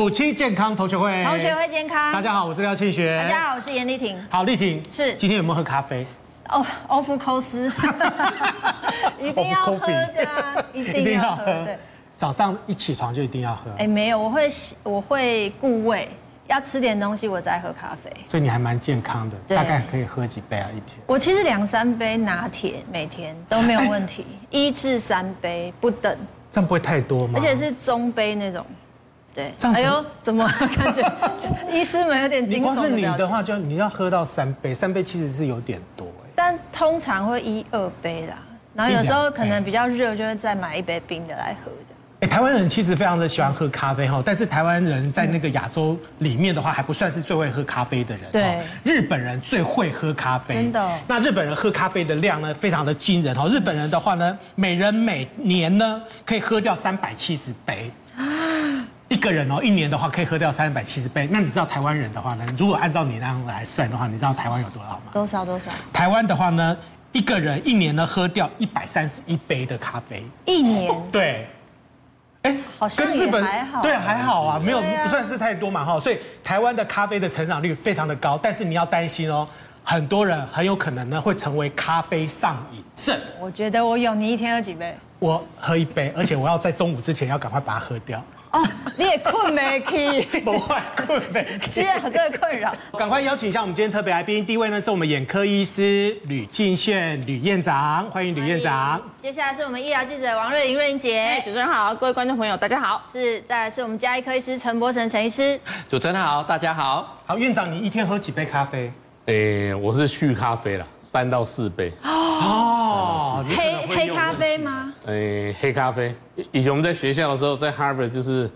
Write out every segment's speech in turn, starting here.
五七健康同学会，同学会健康。大家好，我是廖庆学。大家好，我是严丽婷。好，丽婷是。今天有没有喝咖啡？哦，欧福扣斯，一定要喝的，一定要喝。对，早上一起床就一定要喝。哎，没有，我会我会顾胃，要吃点东西我再喝咖啡。所以你还蛮健康的，大概可以喝几杯啊一天？我其实两三杯拿铁每天都没有问题，一至三杯不等。这样不会太多吗？而且是中杯那种。对，哎呦，怎么 感觉 医师们有点惊悚？光是你的话，就你要喝到三杯，三杯其实是有点多哎。但通常会一二杯啦，然后有时候可能比较热，就会再买一杯冰的来喝这样。哎，台湾人其实非常的喜欢喝咖啡哈，但是台湾人在那个亚洲里面的话，还不算是最会喝咖啡的人。对，日本人最会喝咖啡，真的。那日本人喝咖啡的量呢，非常的惊人哈。日本人的话呢，每人每年呢可以喝掉三百七十杯。一个人哦，一年的话可以喝掉三百七十杯。那你知道台湾人的话呢？如果按照你那样来算的话，你知道台湾有多少吗？多少多少？台湾的话呢，一个人一年呢喝掉一百三十一杯的咖啡。一年？对。哎，好像跟日本还好。对，还好啊，没有不算是太多嘛哈。所以台湾的咖啡的成长率非常的高，但是你要担心哦，很多人很有可能呢会成为咖啡上瘾症。我觉得我有，你一天喝几杯？我喝一杯，而且我要在中午之前要赶快把它喝掉。哦，你也困没去？不会困没去，居然有这个困扰。赶快邀请一下我们今天特别来宾，第一位呢是我们眼科医师吕敬炫吕院长，欢迎吕院长。接下来是我们医疗记者王瑞玲瑞玲姐，主持人好，各位观众朋友大家好。是，再来是我们家医科医师陈柏成陈医师，主持人好，大家好。好，院长，你一天喝几杯咖啡？诶，我是续咖啡啦，三到四杯。哦，黑黑咖啡吗？诶，黑咖啡。以前我们在学校的时候，在 Harvard 就是，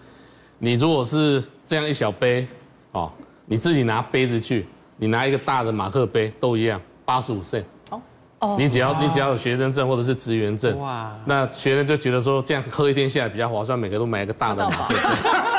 你如果是这样一小杯，哦，你自己拿杯子去，你拿一个大的马克杯都一样，八十五哦。你只要你只要有学生证或者是职员证，哇，那学生就觉得说这样喝一天下来比较划算，每个都买一个大的马克杯。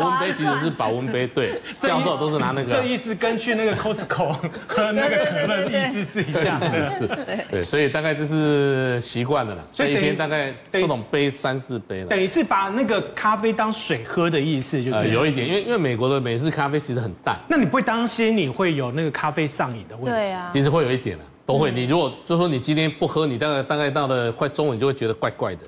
保温杯其实是保温杯，对，教授都是拿那个。这意思跟去那个 Costco 喝那个可乐意思是一样的，是，对，所以大概就是习惯了啦。所以一天大概这种杯三四杯了。等于是把那个咖啡当水喝的意思，就呃有一点，因为因为美国的美式咖啡其实很淡。那你不会担心你会有那个咖啡上瘾的问题？对啊，其实会有一点的，都会。你如果就说你今天不喝，你大概大概到了快中午，你就会觉得怪怪的。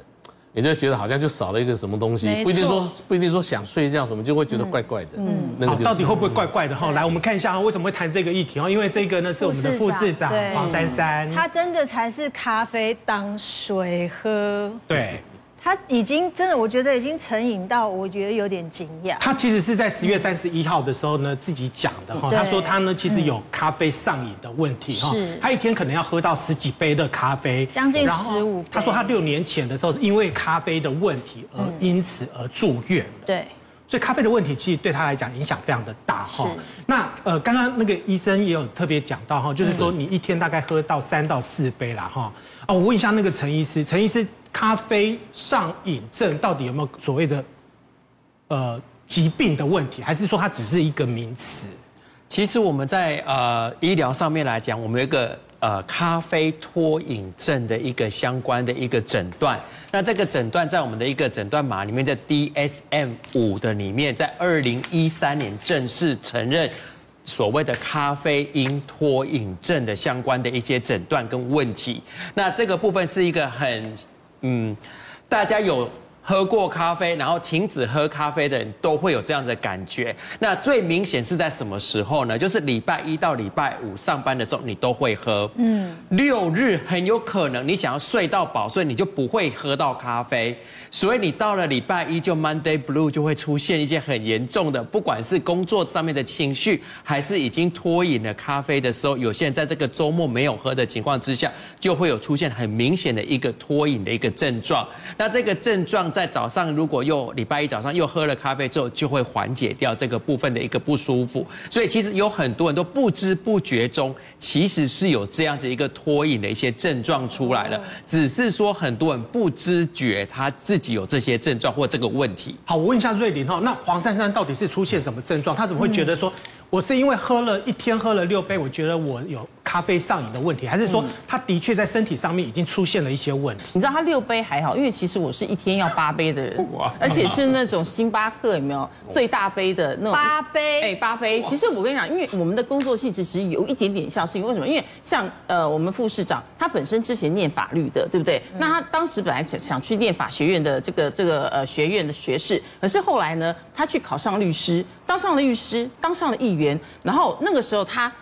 你就觉得好像就少了一个什么东西，不一定说不一定说想睡觉什么，就会觉得怪怪的。嗯，那个到底会不会怪怪的哈？来，我们看一下为什么会谈这个议题哦？因为这个呢是我们的副市长黄珊珊，他真的才是咖啡当水喝。对。他已经真的，我觉得已经成瘾到，我觉得有点惊讶。他其实是在十月三十一号的时候呢，自己讲的哈。他说他呢，其实有咖啡上瘾的问题哈。他一天可能要喝到十几杯的咖啡，将近十五。他说他六年前的时候，因为咖啡的问题而因此而住院。对。所以咖啡的问题其实对他来讲影响非常的大哈。那呃，刚刚那个医生也有特别讲到哈，就是说你一天大概喝到三到四杯啦哈。哦，我问一下那个陈医师，陈医师。咖啡上瘾症到底有没有所谓的呃疾病的问题，还是说它只是一个名词？其实我们在呃医疗上面来讲，我们有一个呃咖啡脱瘾症的一个相关的一个诊断。那这个诊断在我们的一个诊断码里面，在 DSM 五的里面，在二零一三年正式承认所谓的咖啡因脱瘾症的相关的一些诊断跟问题。那这个部分是一个很嗯，大家有喝过咖啡，然后停止喝咖啡的人都会有这样的感觉。那最明显是在什么时候呢？就是礼拜一到礼拜五上班的时候，你都会喝。嗯，六日很有可能你想要睡到饱，所以你就不会喝到咖啡。所以你到了礼拜一就 Monday Blue 就会出现一些很严重的，不管是工作上面的情绪，还是已经脱瘾了咖啡的时候，有些人在这个周末没有喝的情况之下，就会有出现很明显的一个脱瘾的一个症状。那这个症状在早上如果又礼拜一早上又喝了咖啡之后，就会缓解掉这个部分的一个不舒服。所以其实有很多人都不知不觉中，其实是有这样子一个脱瘾的一些症状出来了，只是说很多人不知觉他自。己有这些症状或这个问题。好，我问一下瑞玲哈，那黄珊珊到底是出现什么症状？她怎么会觉得说我是因为喝了一天喝了六杯，我觉得我有咖啡上瘾的问题，还是说他的确在身体上面已经出现了一些问题？你知道他六杯还好，因为其实我是一天要八杯的人，而且是那种星巴克有没有最大杯的那种八杯？哎，八杯。其实我跟你讲，因为我们的工作性质其实有一点点像是，为什么？因为像呃我们副市长他本身之前念法律的，对不对？那他当时本来想想去念法学院的这个这个呃学院的学士，可是后来呢，他去考上律师，当上了律师，当上了议员。员，然后那个时候他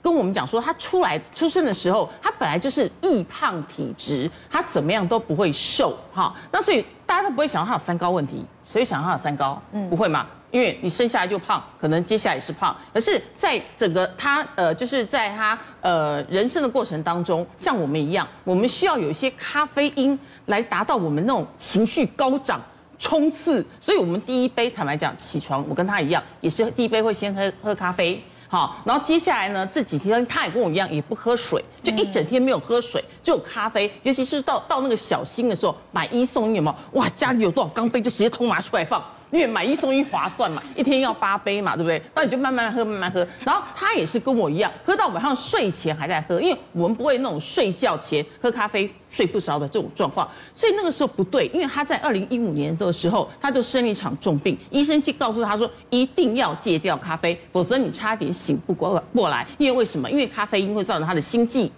跟我们讲说，他出来出生的时候，他本来就是易胖体质，他怎么样都不会瘦哈。那所以大家都不会想到他有三高问题，所以想到他有三高？嗯，不会嘛？因为你生下来就胖，可能接下来也是胖。可是在整个他呃，就是在他呃人生的过程当中，像我们一样，我们需要有一些咖啡因来达到我们那种情绪高涨。冲刺，所以我们第一杯，坦白讲，起床我跟他一样，也是第一杯会先喝喝咖啡，好，然后接下来呢，这几天他也跟我一样，也不喝水，就一整天没有喝水，只有咖啡，尤其是到到那个小新的时候，买一送一，有没有？哇，家里有多少钢杯就直接通拿出来放。因为买一送一划算嘛，一天要八杯嘛，对不对？那你就慢慢喝，慢慢喝。然后他也是跟我一样，喝到晚上睡前还在喝，因为我们不会那种睡觉前喝咖啡睡不着的这种状况。所以那个时候不对，因为他在二零一五年的时候，他就生了一场重病，医生就告诉他说一定要戒掉咖啡，否则你差点醒不过过来。因为为什么？因为咖啡因会造成他的心悸。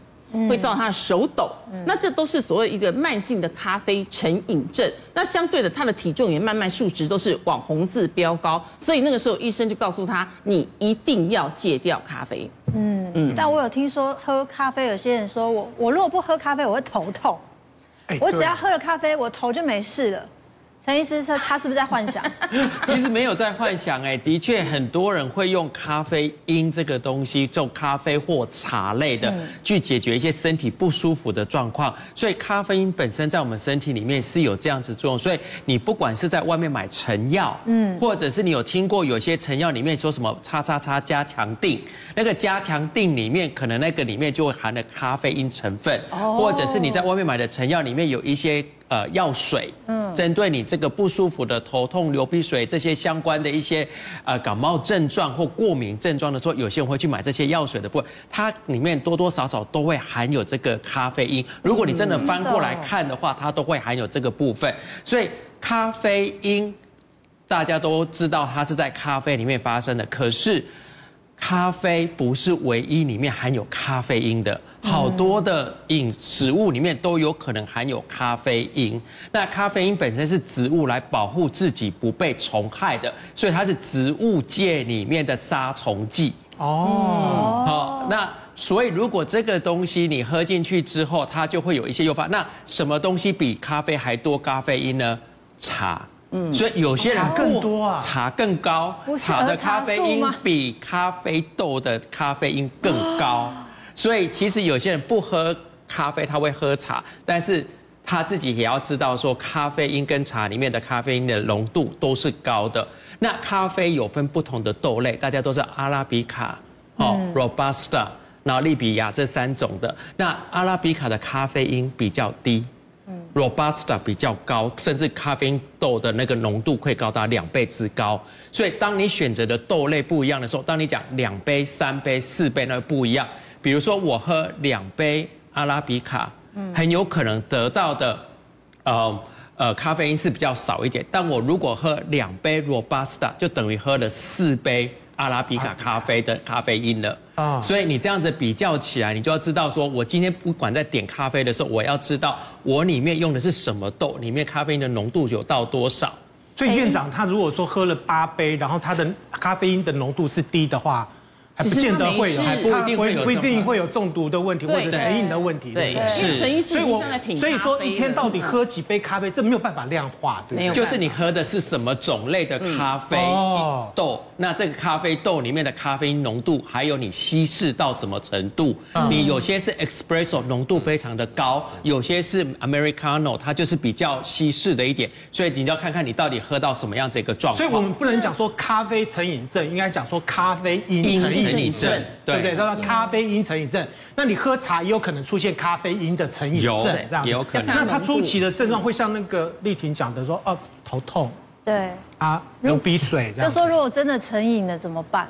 会造成他的手抖，那这都是所谓一个慢性的咖啡成瘾症。那相对的，他的体重也慢慢数值都是往红字飙高，所以那个时候医生就告诉他，你一定要戒掉咖啡。嗯嗯。但我有听说喝咖啡，有些人说我我如果不喝咖啡，我会头痛。我只要喝了咖啡，我头就没事了。陈医师说他是不是在幻想？其实没有在幻想哎，的确很多人会用咖啡因这个东西，做咖啡或茶类的，去解决一些身体不舒服的状况。所以咖啡因本身在我们身体里面是有这样子作用。所以你不管是在外面买成药，嗯，或者是你有听过有些成药里面说什么叉叉叉加强定，那个加强定里面可能那个里面就会含了咖啡因成分，或者是你在外面买的成药里面有一些。呃，药水，嗯，针对你这个不舒服的头痛、流鼻水这些相关的一些呃感冒症状或过敏症状的时候，有些人会去买这些药水的部分，它里面多多少少都会含有这个咖啡因。如果你真的翻过来看的话，它都会含有这个部分。所以咖啡因大家都知道它是在咖啡里面发生的，可是咖啡不是唯一里面含有咖啡因的。好多的饮食物里面都有可能含有咖啡因。那咖啡因本身是植物来保护自己不被虫害的，所以它是植物界里面的杀虫剂。哦，好，那所以如果这个东西你喝进去之后，它就会有一些诱发。那什么东西比咖啡还多咖啡因呢？茶。嗯，所以有些人更多啊，茶更高，茶的咖啡因比咖啡豆的咖啡因更高。所以其实有些人不喝咖啡，他会喝茶，但是他自己也要知道说，咖啡因跟茶里面的咖啡因的浓度都是高的。那咖啡有分不同的豆类，大家都是阿拉比卡、哦、Robusta，然后利比亚这三种的。那阿拉比卡的咖啡因比较低，Robusta 比较高，甚至咖啡因豆的那个浓度会高达两倍之高。所以当你选择的豆类不一样的时候，当你讲两杯、三杯、四杯，那不一样。比如说，我喝两杯阿拉比卡，很有可能得到的，呃呃，咖啡因是比较少一点。但我如果喝两杯 Robusta，就等于喝了四杯阿拉比卡咖啡的咖啡因了。啊，所以你这样子比较起来，你就要知道说，我今天不管在点咖啡的时候，我要知道我里面用的是什么豆，里面咖啡因的浓度有到多少。所以院长他如果说喝了八杯，然后他的咖啡因的浓度是低的话。还不见得会有，还不一定会有，不一定会有中毒的问题或者成瘾的问题。对，是。所以我所以说一天到底喝几杯咖啡，这没有办法量化，对。就是你喝的是什么种类的咖啡豆，那这个咖啡豆里面的咖啡因浓度，还有你稀释到什么程度？你有些是 espresso 浓度非常的高，有些是 americano，它就是比较稀释的一点。所以你就要看看你到底喝到什么样子一个状况。所以我们不能讲说咖啡成瘾症，应该讲说咖啡因成瘾。成瘾症，对不对？他说咖啡因成瘾症，那你喝茶也有可能出现咖啡因的成瘾症，这样也有可能。那他初期的症状会像那个丽婷讲的说，哦，头痛，对，啊，流鼻水，就说如果真的成瘾了怎么办？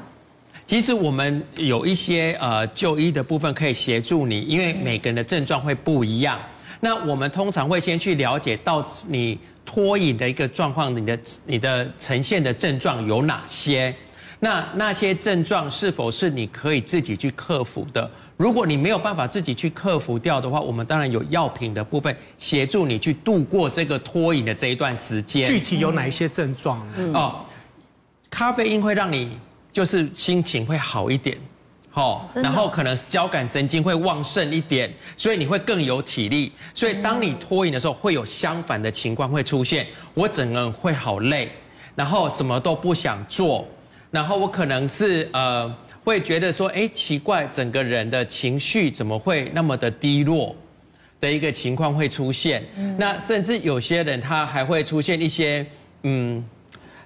其实我们有一些呃就医的部分可以协助你，因为每个人的症状会不一样。那我们通常会先去了解到你脱瘾的一个状况，你的你的呈现的症状有哪些？那那些症状是否是你可以自己去克服的？如果你没有办法自己去克服掉的话，我们当然有药品的部分协助你去度过这个脱瘾的这一段时间。具体有哪一些症状哦，咖啡因会让你就是心情会好一点，好，然后可能交感神经会旺盛一点，所以你会更有体力。所以当你脱瘾的时候，会有相反的情况会出现，我整个人会好累，然后什么都不想做。然后我可能是呃会觉得说，哎，奇怪，整个人的情绪怎么会那么的低落的一个情况会出现。嗯、那甚至有些人他还会出现一些嗯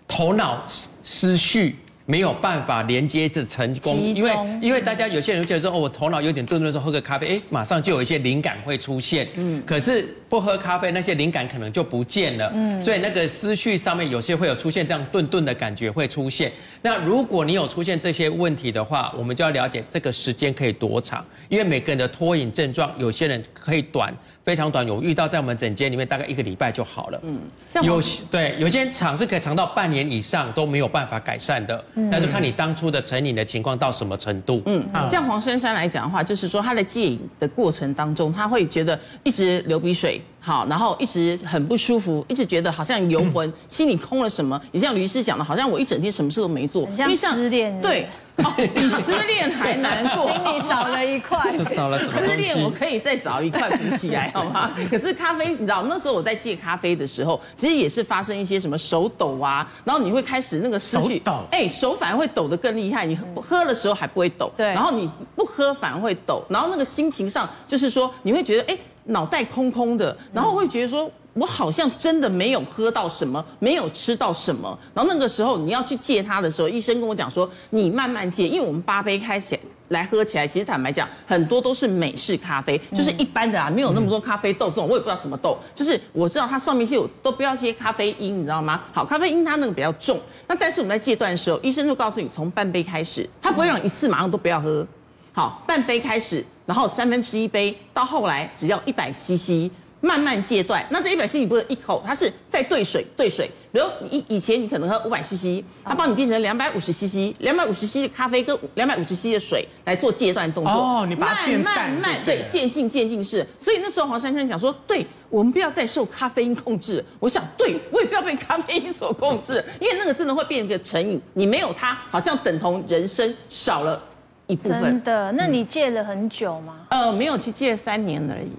头脑失序。没有办法连接着成功，因为因为大家有些人会觉得说，哦，我头脑有点钝钝的时候喝个咖啡，哎，马上就有一些灵感会出现。嗯，可是不喝咖啡，那些灵感可能就不见了。嗯，所以那个思绪上面有些会有出现这样顿顿的感觉会出现。那如果你有出现这些问题的话，我们就要了解这个时间可以多长，因为每个人的脱瘾症状，有些人可以短。非常短，有遇到在我们整间里面大概一个礼拜就好了。嗯，有对有些厂是可以长到半年以上都没有办法改善的。嗯，但是看你当初的成瘾的情况到什么程度。嗯，像黄珊珊来讲的话，就是说她在戒瘾的过程当中，他会觉得一直流鼻水，好，然后一直很不舒服，一直觉得好像游 魂，心里空了什么。也像吕医师讲的，好像我一整天什么事都没做，像失恋。对。哦，比失恋还难过，心里少了一块。少了？失恋我可以再找一块补起来，好吗？可是咖啡，你知道那时候我在戒咖啡的时候，其实也是发生一些什么手抖啊，然后你会开始那个思绪，哎，手反而会抖得更厉害。你喝的时候还不会抖，对，然后你不喝反而会抖，然后那个心情上就是说你会觉得哎，脑袋空空的，然后会觉得说。我好像真的没有喝到什么，没有吃到什么。然后那个时候你要去戒它的时候，医生跟我讲说，你慢慢戒，因为我们八杯开起来喝起来，其实坦白讲，很多都是美式咖啡，就是一般的啊，没有那么多咖啡豆这种，我也不知道什么豆，就是我知道它上面是有都不要些咖啡因，你知道吗？好，咖啡因它那个比较重。那但是我们在戒断的时候，医生就告诉你，从半杯开始，他不会让一次马上都不要喝。好，半杯开始，然后三分之一杯，到后来只要一百 CC。慢慢戒断，那这一百 CC 你不是一口，它是在兑水兑水。比如以以前你可能喝五百 CC，它帮你变成两百五十 CC，两百五十 CC 的咖啡跟两百五十 CC 的水来做戒断动作。哦，你把它慢慢慢对渐进渐进式。所以那时候黄珊珊讲说，对我们不要再受咖啡因控制。我想，对我也不要被咖啡因所控制，因为那个真的会变一个成瘾。你没有它，好像等同人生少了一部分。真的？那你戒了很久吗？呃，没有，去戒三年而已。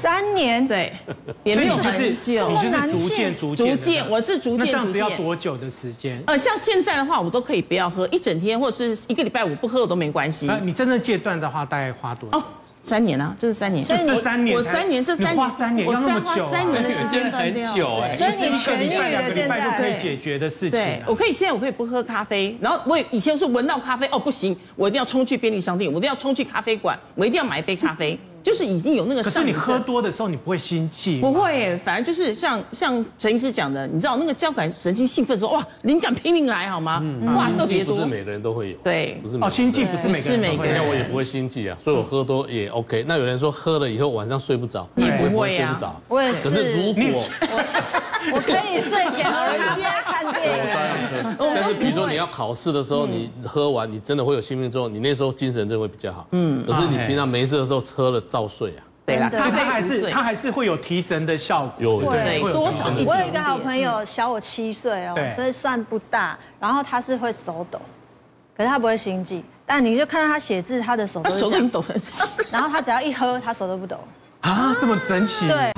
三年，对，也没有很久，你就是逐渐逐渐逐渐，我是逐渐逐渐。那这样子要多久的时间？呃，像现在的话，我都可以不要喝一整天，或者是一个礼拜我不喝我都没关系。你真正戒断的话，大概花多久？哦，三年啊，这是三年，这是三年，我三年，这三年花三年要那么久，三年的时间很久哎，所以你一个礼拜两个礼拜就可以解决的事情。对，我可以现在我可以不喝咖啡，然后我以前是闻到咖啡哦不行，我一定要冲去便利商店，我一定要冲去咖啡馆，我一定要买一杯咖啡。就是已经有那个，可是你喝多的时候，你不会心悸？不会，反而就是像像陈医师讲的，你知道那个交感神经兴奋的时候，哇，灵感拼命来，好吗？嗯，哇，特别多。不是每个人都会有，对，不是哦，心悸不是每个人都会有，像我也不会心悸啊，所以我喝多也 OK。那有人说喝了以后晚上睡不着，你不会睡不着，我也是。可是如果 我可以睡前回家 看电影，照样喝。但是比如说你要考试的时候，你喝完你真的会有兴奋之后，你那时候精神就会比较好。嗯，可是你平常没事的时候喝了照睡啊。对啦，咖啡还是它还是会有提神的效果。有对，多少？我有一个好朋友，小我七岁哦，所以算不大。然后他是会手抖，可是他不会心悸。但你就看到他写字，他的手都手都抖了。然后他只要一喝，他手都不抖。啊，这么神奇？对。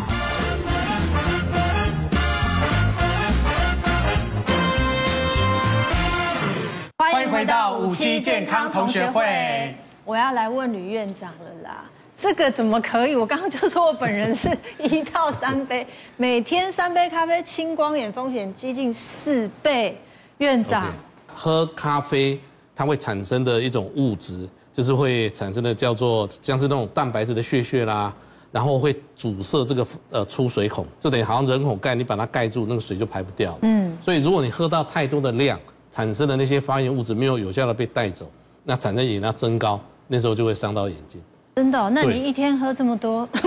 回到五期健康同学会。我要来问吕院长了啦。这个怎么可以？我刚刚就说我本人是一到三杯，每天三杯咖啡，青光眼风险接近四倍。院长，okay, 喝咖啡它会产生的一种物质，就是会产生的叫做像是那种蛋白质的屑屑啦，然后会阻塞这个呃出水孔，就等于好像人孔盖，你把它盖住，那个水就排不掉。嗯，所以如果你喝到太多的量，产生的那些发炎物质没有有效的被带走。那产生眼压增高，那时候就会伤到眼睛。真的、哦？那你一天喝这么多，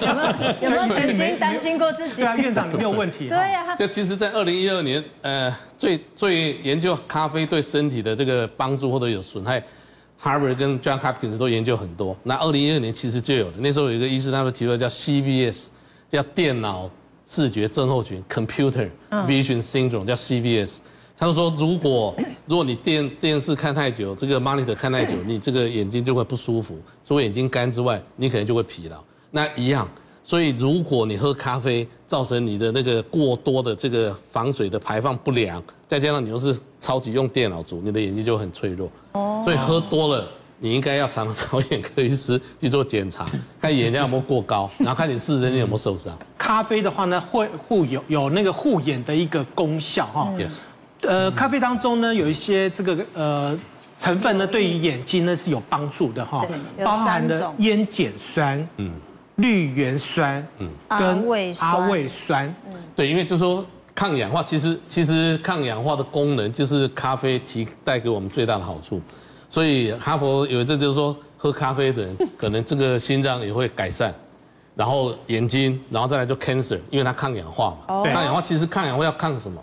有没有有没有曾经担心过自己？对啊，院长你没有问题。对呀、啊。这其实，在二零一二年，呃，最最研究咖啡对身体的这个帮助或者有损害，Harvard 跟 John Hopkins 都研究很多。那二零一二年其实就有了，那时候有一个医师，他们提出来叫 CVS，叫电脑视觉症候群 （Computer Vision Syndrome），叫 CVS。他就说，如果 如果你电电视看太久，这个 monitor 看太久，你这个眼睛就会不舒服。除了眼睛干之外，你可能就会疲劳。那一样，所以如果你喝咖啡，造成你的那个过多的这个防水的排放不良，再加上你又是超级用电脑族，你的眼睛就很脆弱。哦。所以喝多了，你应该要常常找眼科医师去做检查，看眼压有没有过高，然后看你视神经有没有受伤。咖啡的话呢，会护有有那个护眼的一个功效哈。Yes。呃，咖啡当中呢，有一些这个呃成分呢，对于眼睛呢是有帮助的哈，包含了烟碱酸、嗯，绿原酸、嗯，跟阿魏酸，嗯，对，因为就是说抗氧化，其实其实抗氧化的功能就是咖啡提带给我们最大的好处，所以哈佛有一阵就是说，喝咖啡的人可能这个心脏也会改善，然后眼睛，然后再来就 cancer，因为它抗氧化嘛，抗氧化其实抗氧化要抗什么？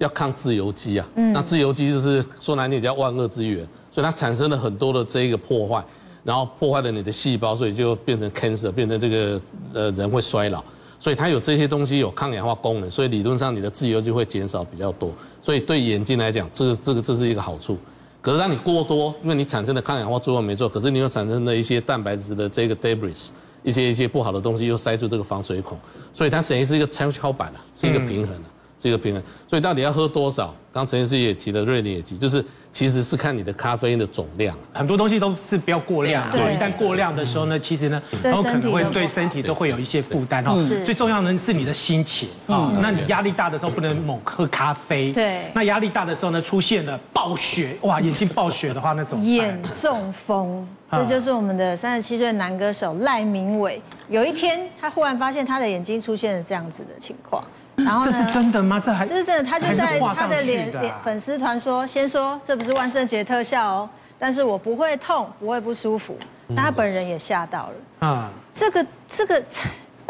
要抗自由基啊，那自由基就是说难听点叫万恶之源，所以它产生了很多的这一个破坏，然后破坏了你的细胞，所以就变成 cancer，变成这个呃人会衰老，所以它有这些东西有抗氧化功能，所以理论上你的自由基会减少比较多，所以对眼睛来讲，这个这个这是一个好处。可是当你过多，因为你产生的抗氧化作用没错，可是你又产生了一些蛋白质的这个 debris，一些一些不好的东西又塞住这个防水孔，所以它等于是一个跷跷板啊，是一个平衡的。这个平衡，所以到底要喝多少？刚陈医师也提了，瑞宁也提，就是其实是看你的咖啡因的总量。很多东西都是不要过量，对，一旦过量的时候呢，其实呢，然后可能会对身体都会有一些负担哦。最重要的是你的心情啊，那你压力大的时候不能猛喝咖啡。对。那压力大的时候呢，出现了暴雪，哇，眼睛暴雪的话，那种眼中风，这就是我们的三十七岁男歌手赖明伟。有一天，他忽然发现他的眼睛出现了这样子的情况。然后这是真的吗？这还这是真的，他就在他的脸脸粉丝团说，先说这不是万圣节特效哦，但是我不会痛，不会不舒服。但他本人也吓到了啊，这个这个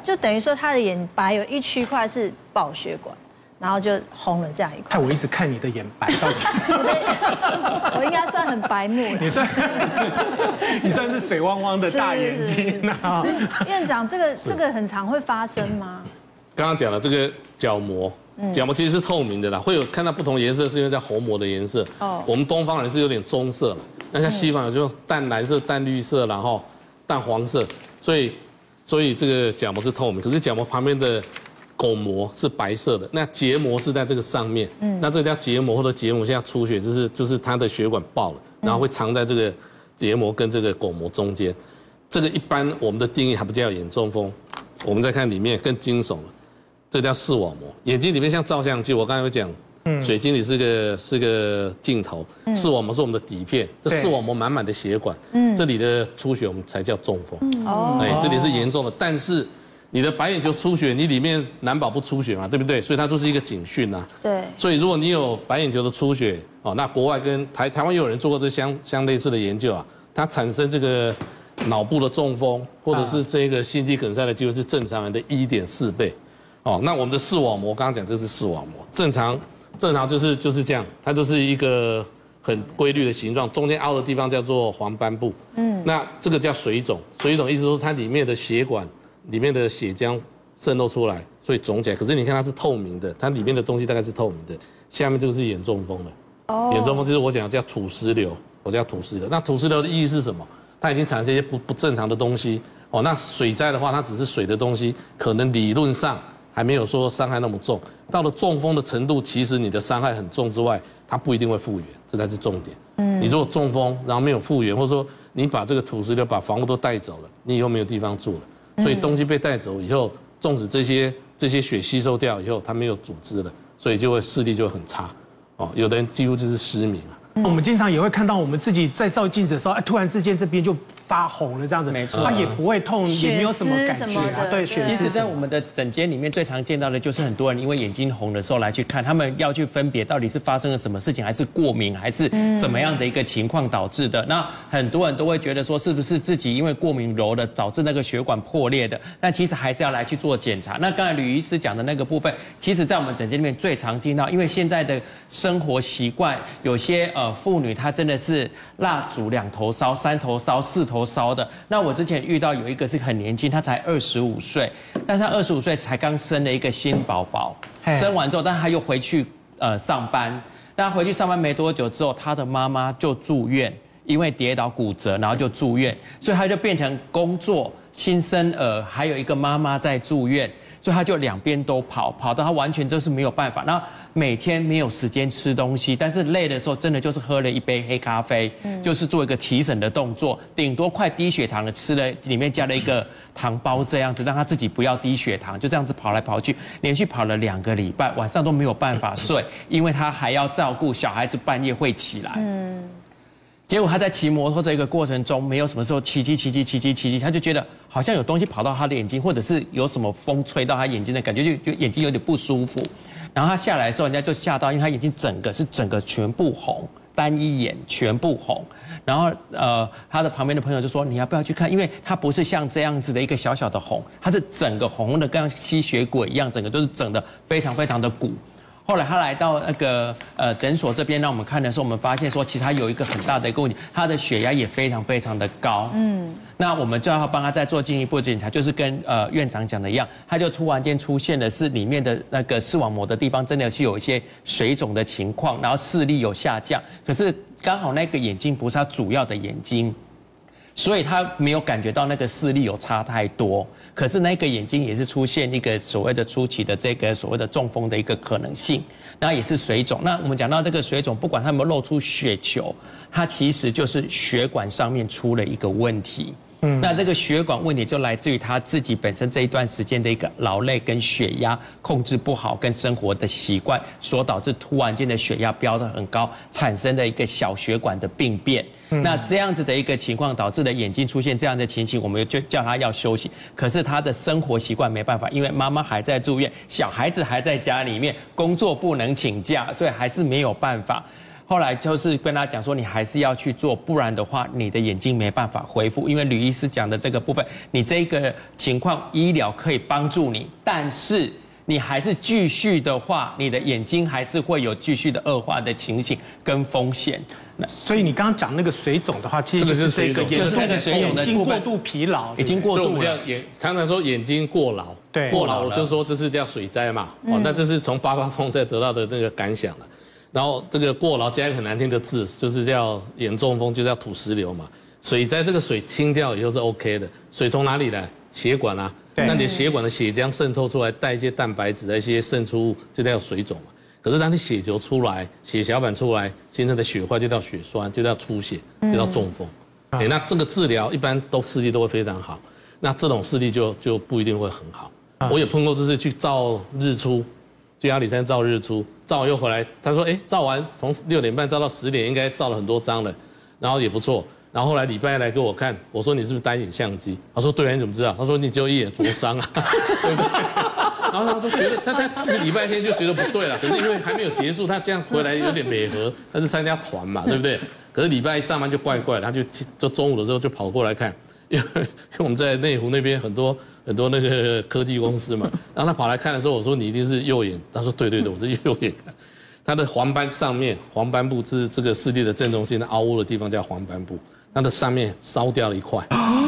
就等于说他的眼白有一区块是爆血管，然后就红了这样一块。看我一直看你的眼白，我应该算很白目了。你算 你算是水汪汪的大眼睛啊。院长，这个这个很常会发生吗？刚刚讲了这个角膜，角膜其实是透明的啦，会有看到不同颜色，是因为在虹膜的颜色。哦，我们东方人是有点棕色了，那像西方人就淡蓝色、淡绿色，然后淡黄色，所以所以这个角膜是透明，可是角膜旁边的巩膜是白色的，那结膜是在这个上面。嗯，那这个叫结膜或者结膜现在出血，就是就是它的血管爆了，然后会藏在这个结膜跟这个巩膜中间。这个一般我们的定义还不叫眼中风，我们再看里面更惊悚了。这叫视网膜，眼睛里面像照相机。我刚才有讲，嗯，水晶里是个是个镜头，视网膜是我们的底片。这视网膜满满的血管，嗯，这里的出血我们才叫中风。哦，哎，这里是严重的，但是你的白眼球出血，你里面难保不出血嘛，对不对？所以它就是一个警讯呐。对。所以如果你有白眼球的出血，哦，那国外跟台台湾也有人做过这相相类似的研究啊，它产生这个脑部的中风或者是这个心肌梗塞的机会是正常人的一点四倍。哦，那我们的视网膜，刚刚讲这是视网膜，正常，正常就是就是这样，它就是一个很规律的形状，中间凹的地方叫做黄斑部。嗯，那这个叫水肿，水肿意思说它里面的血管里面的血浆渗漏出来，所以肿起来。可是你看它是透明的，它里面的东西大概是透明的。下面这个是眼中风的，哦，眼中风就是我讲的叫土石流，我叫土石流。那土石流的意义是什么？它已经产生一些不不正常的东西。哦，那水灾的话，它只是水的东西，可能理论上。还没有说伤害那么重，到了中风的程度，其实你的伤害很重之外，它不一定会复原，这才是重点。嗯，你如果中风然后没有复原，或者说你把这个土石流把房屋都带走了，你以后没有地方住了，所以东西被带走以后，纵使这些这些血吸收掉以后，它没有组织了，所以就会视力就会很差。哦，有的人几乎就是失明啊。我们经常也会看到我们自己在照镜子的时候，哎，突然之间这边就发红了，这样子，没错，它也不会痛，也没有什么感觉啊。对，其实，在我们的诊间里面最常见到的就是很多人因为眼睛红的时候来去看，他们要去分别到底是发生了什么事情，还是过敏，还是什么样的一个情况导致的。那很多人都会觉得说，是不是自己因为过敏揉的导致那个血管破裂的？但其实还是要来去做检查。那刚才吕医师讲的那个部分，其实在我们诊间里面最常听到，因为现在的生活习惯，有些呃妇女她真的。是蜡烛两头烧、三头烧、四头烧的。那我之前遇到有一个是很年轻，她才二十五岁，但是她二十五岁才刚生了一个新宝宝，生完之后，但她又回去呃上班。那回去上班没多久之后，她的妈妈就住院，因为跌倒骨折，然后就住院，所以她就变成工作、新生儿，还有一个妈妈在住院。所以她就两边都跑，跑到她完全就是没有办法。然后每天没有时间吃东西，但是累的时候真的就是喝了一杯黑咖啡，就是做一个提神的动作，顶多快低血糖了吃了里面加了一个糖包这样子，让他自己不要低血糖，就这样子跑来跑去，连续跑了两个礼拜，晚上都没有办法睡，因为他还要照顾小孩子，半夜会起来。结果他在骑摩托这个过程中，没有什么时候骑骑骑骑骑骑骑，他就觉得好像有东西跑到他的眼睛，或者是有什么风吹到他眼睛的感觉，就就眼睛有点不舒服。然后他下来的时候，人家就吓到，因为他眼睛整个是整个全部红，单一眼全部红。然后呃，他的旁边的朋友就说：“你要不要去看？因为他不是像这样子的一个小小的红，他是整个红的，跟吸血鬼一样，整个都是整的非常非常的鼓。”后来他来到那个呃诊所这边让我们看的时候，我们发现说，其实他有一个很大的一个问题，他的血压也非常非常的高。嗯，那我们就要帮他再做进一步检查，就是跟呃院长讲的一样，他就突然间出现的是里面的那个视网膜的地方真的是有一些水肿的情况，然后视力有下降，可是刚好那个眼睛不是他主要的眼睛。所以他没有感觉到那个视力有差太多，可是那个眼睛也是出现一个所谓的初期的这个所谓的中风的一个可能性，那也是水肿。那我们讲到这个水肿，不管它有没有露出血球，它其实就是血管上面出了一个问题。嗯，那这个血管问题就来自于他自己本身这一段时间的一个劳累跟血压控制不好，跟生活的习惯所导致突然间的血压飙得很高，产生的一个小血管的病变。那这样子的一个情况导致的眼睛出现这样的情形，我们就叫他要休息。可是他的生活习惯没办法，因为妈妈还在住院，小孩子还在家里面，工作不能请假，所以还是没有办法。后来就是跟他讲说，你还是要去做，不然的话，你的眼睛没办法恢复。因为吕医师讲的这个部分，你这个情况医疗可以帮助你，但是你还是继续的话，你的眼睛还是会有继续的恶化的情形跟风险。那所以你刚刚讲那个水肿的话，其实就是这个就是那个水肿的眼睛过度疲劳，已经过度了。眼常常说眼睛过劳，对，过劳就是说这是叫水灾嘛。哦，那这是从八八风灾得到的那个感想了。然后这个过劳加一个很难听的字，就是叫眼中风，就叫土石流嘛。水灾这个水清掉以后是 OK 的，水从哪里来？血管啊，对那你血管的血浆渗透出来，带一些蛋白质、一些渗出物，就叫水肿嘛。可是当你血球出来、血小板出来，形成的血块就叫血栓，就叫出血，就叫中风。哎、嗯，那这个治疗一般都视力都会非常好，那这种视力就就不一定会很好。我也碰过，就是去照日出。去阿里山照日出，照完又回来。他说：“哎，照完从六点半照到十点，应该照了很多张了，然后也不错。然后后来礼拜一来给我看，我说你是不是单眼相机？他说对啊，你怎么知道？他说你只有一眼灼伤啊，对不对？然后他就觉得他他其实礼拜天就觉得不对了，可是因为还没有结束，他这样回来有点美和，他是参加团嘛，对不对？可是礼拜一上班就怪怪，他就就中午的时候就跑过来看，因 为因为我们在内湖那边很多。”很多那个科技公司嘛，然后他跑来看的时候，我说你一定是右眼，他说对对对，我是右眼。他的黄斑上面，黄斑部是这个视力的正中心的凹凹的地方叫黄斑部，它的上面烧掉了一块，嗯，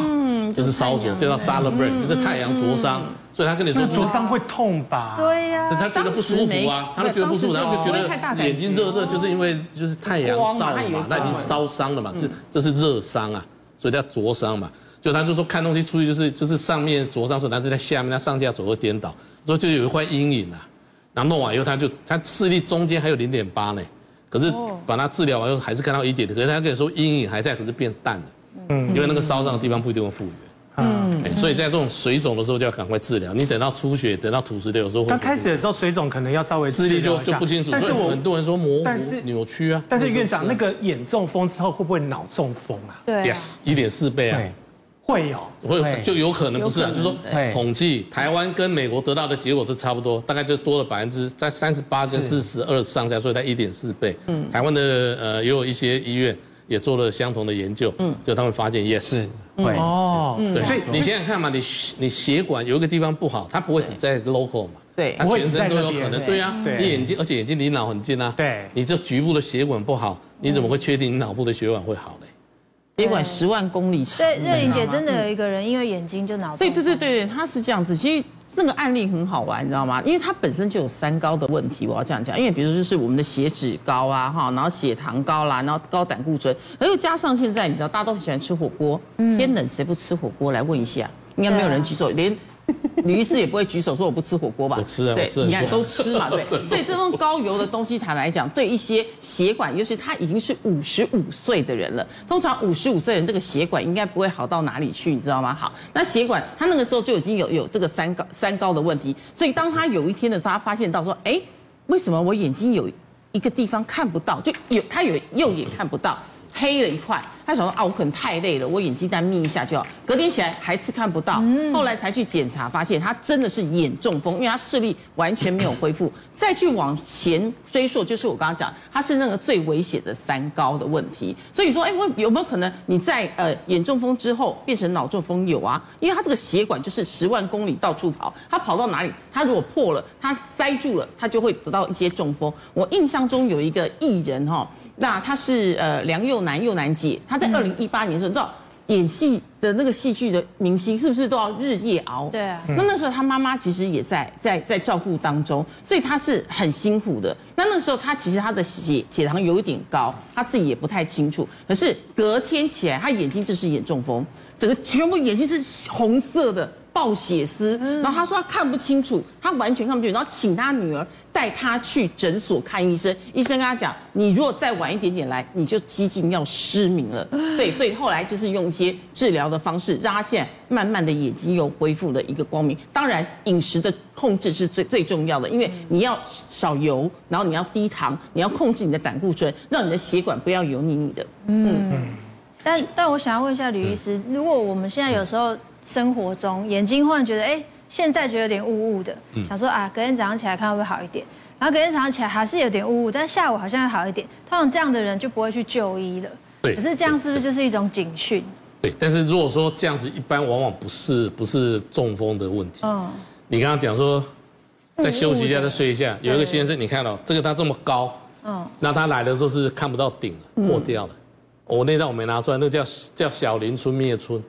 就是烧灼，叫做 solar burn，就是太阳灼伤，所以他跟你说灼伤会痛吧？对呀，他觉得不舒服啊，他就觉得不舒服，然后就觉得眼睛热热，就是因为就是太阳照了嘛，那已经烧伤了嘛，这这是热伤啊，所以叫灼伤嘛。就他就说看东西出去就是就是上面灼伤，说但是在下面他上下左右颠倒，所以就有一块阴影啊。然后弄完以后他就他视力中间还有零点八呢，可是把他治疗完以后还是看到一点的，可是他跟你说阴影还在，可是变淡了，嗯，因为那个烧伤的地方不一定会复原，嗯，所以在这种水肿的时候就要赶快治疗。你等到出血，等到吐石流的时候，刚开始的时候水肿可能要稍微视力就就不清楚。但是我很多人说模糊、但是扭曲啊。但是院长那个眼中风之后会不会脑中风啊？对，yes，一点四倍啊。会有，会就有可能不是啊，就是说对统计台湾跟美国得到的结果都差不多，大概就多了百分之在三十八跟四十二上下，所以在一点四倍。嗯，台湾的呃也有一些医院也做了相同的研究，嗯，就他们发现 yes，会。哦，对，所以你想想看嘛，你你血管有一个地方不好，它不会只在 local 嘛，对，它全身都有可能，对啊，你眼睛而且眼睛离脑很近啊，对，你这局部的血管不好，你怎么会确定你脑部的血管会好嘞？血管十万公里长。对，瑞玲姐真的有一个人因为眼睛就脑。对对对对，他是这样子。其实那个案例很好玩，你知道吗？因为它本身就有三高的问题。我要这样讲，因为比如说就是我们的血脂高啊，哈，然后血糖高啦，然后高胆固醇，而又加上现在你知道大家都喜欢吃火锅，天冷谁不吃火锅？来问一下，应该没有人举手，连。吕医师也不会举手说我不吃火锅吧？我吃啊，对，你看都吃嘛，对。所以这种高油的东西，坦白讲，对一些血管，尤其他已经是五十五岁的人了，通常五十五岁人这个血管应该不会好到哪里去，你知道吗？好，那血管他那个时候就已经有有这个三高三高的问题，所以当他有一天的时候，他发现到说，哎，为什么我眼睛有一个地方看不到，就有他有右眼看不到。黑了一块，他想说啊，我可能太累了，我眼睛单眯一下就好。隔天起来还是看不到，后来才去检查，发现他真的是眼中风，因为他视力完全没有恢复。再去往前追溯，就是我刚刚讲，他是那个最危险的三高的问题。所以说，哎，我有没有可能你在呃眼中风之后变成脑中风？有啊，因为他这个血管就是十万公里到处跑，他跑到哪里，他如果破了，他塞住了，他就会得到一些中风。我印象中有一个艺人哈。那他是呃梁又南又南姐，他在二零一八年的时候，你知道演戏的那个戏剧的明星是不是都要日夜熬？对啊。那那时候他妈妈其实也在在在照顾当中，所以他是很辛苦的。那那时候他其实他的血血糖有一点高，他自己也不太清楚。可是隔天起来，他眼睛就是眼中风，整个全部眼睛是红色的。爆血丝，然后他说他看不清楚，他完全看不清楚，然后请他女儿带他去诊所看医生。医生跟他讲，你如果再晚一点点来，你就几近要失明了。对，所以后来就是用一些治疗的方式，让他现在慢慢的眼睛又恢复了一个光明。当然，饮食的控制是最最重要的，因为你要少油，然后你要低糖，你要控制你的胆固醇，让你的血管不要油腻腻的。嗯嗯。但但我想要问一下吕医师，如果我们现在有时候。生活中眼睛忽然觉得，哎，现在觉得有点雾雾的，想说啊，隔天早上起来看会不会好一点？然后隔天早上起来还是有点雾雾，但下午好像会好一点。通常这样的人就不会去就医了。对。可是这样是不是就是一种警讯？对。但是如果说这样子，一般往往不是不是中风的问题。嗯。你刚刚讲说，再休息一下，再睡一下。有一个先生，你看到这个他这么高，嗯，那他来的时候是看不到顶了，破掉了。我那张我没拿出来，那个叫叫小林村灭村。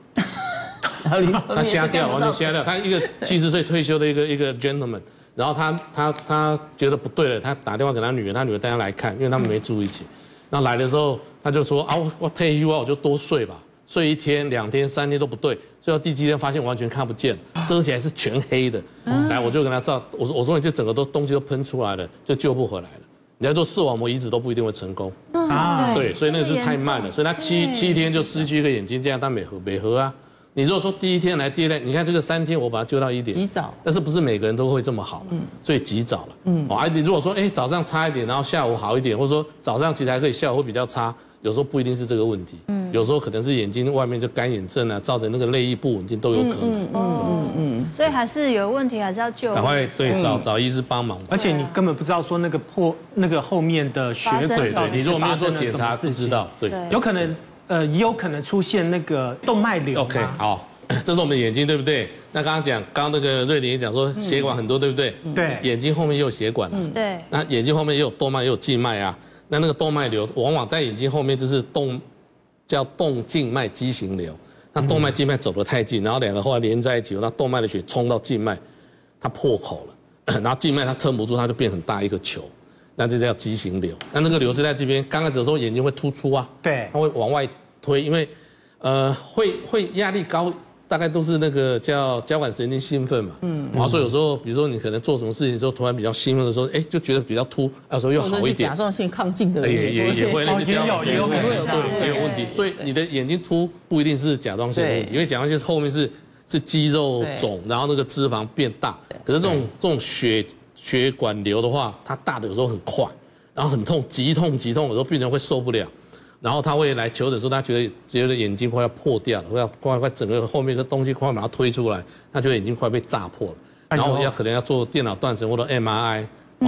他瞎掉，完全瞎掉。他一个七十岁退休的一个一个 gentleman，然后他他他觉得不对了，他打电话给他女儿，他女儿带他来看，因为他们没住一起。那来的时候，他就说啊，我我退休啊，我就多睡吧，睡一天、两天、三天都不对，睡到第七天发现完全看不见，遮起来是全黑的。来，我就跟他照，我说我说你这整个都东西都喷出来了，就救不回来了。你要做视网膜移植都不一定会成功啊。对，所以那个是太慢了，所以他七七天就失去一个眼睛，这样他美合美合啊。你如果说第一天来，第二天，你看这个三天，我把它揪到一点，及早，但是不是每个人都会这么好，嗯，所以及早了，嗯，哦，你如果说，哎，早上差一点，然后下午好一点，或者说早上其实还可以，下午会比较差，有时候不一定是这个问题，嗯，有时候可能是眼睛外面就干眼症啊，造成那个泪液不稳定都有可能，嗯嗯嗯嗯，所以还是有问题，还是要救，赶快对找找医师帮忙，而且你根本不知道说那个破那个后面的血管，对对，你如果没有做检查，不知道，对，有可能，呃，也有可能出现那个动脉瘤，OK，好。这是我们的眼睛，对不对？那刚刚讲，刚刚那个瑞林也讲说血管很多，对不对？对。眼睛后面也有血管啊。对。那眼睛后面也有动脉，也有静脉啊。那那个动脉瘤往往在眼睛后面，就是动叫动静脉畸形瘤。那动脉静脉走得太近，然后两个后来连在一起，那动脉的血冲到静脉，它破口了，然后静脉它撑不住，它就变很大一个球，那这叫畸形瘤。那那个瘤就在这边，刚开始的时候眼睛会突出啊，对，它会往外推，因为呃会会压力高。大概都是那个叫交感神经兴奋嘛，嗯，然后所以有时候，比如说你可能做什么事情的时候，突然比较兴奋的时候，哎，就觉得比较突，有时候又好一点。甲状腺亢进的也也也会那个也有也有可能对，也有问题。所以你的眼睛突不一定是甲状腺的问题，因为甲状腺是后面是是肌肉肿，然后那个脂肪变大。可是这种这种血血管瘤的话，它大的有时候很快，然后很痛，极痛极痛，有时候病人会受不了，然后他会来求诊的时候，他觉得觉得眼睛快要破掉了，快要快快整个后面的东西快把它推出来，他觉得眼睛快被炸破了，然后要可能要做电脑断层或者 MRI，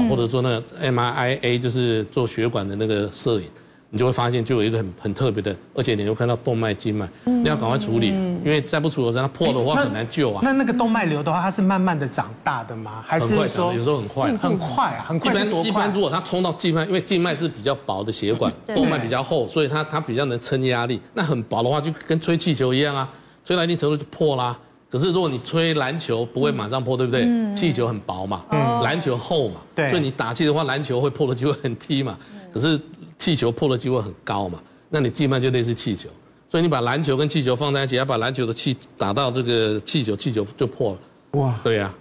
或者做那个 MRIA，就是做血管的那个摄影。你就会发现，就有一个很很特别的，而且你会看到动脉、静脉，你要赶快处理，因为再不处理，它破的话很难救啊。那那个动脉瘤的话，它是慢慢的长大的吗？还是说有时候很快？很快啊，很快。一般一般，如果它冲到静脉，因为静脉是比较薄的血管，动脉比较厚，所以它它比较能撑压力。那很薄的话，就跟吹气球一样啊，吹到一定程度就破啦。可是如果你吹篮球，不会马上破，对不对？气球很薄嘛，篮球厚嘛，所以你打气的话，篮球会破的机会很低嘛。可是。气球破的机会很高嘛？那你静脉就类似气球，所以你把篮球跟气球放在一起，要把篮球的气打到这个气球，气球就破了。哇，对呀，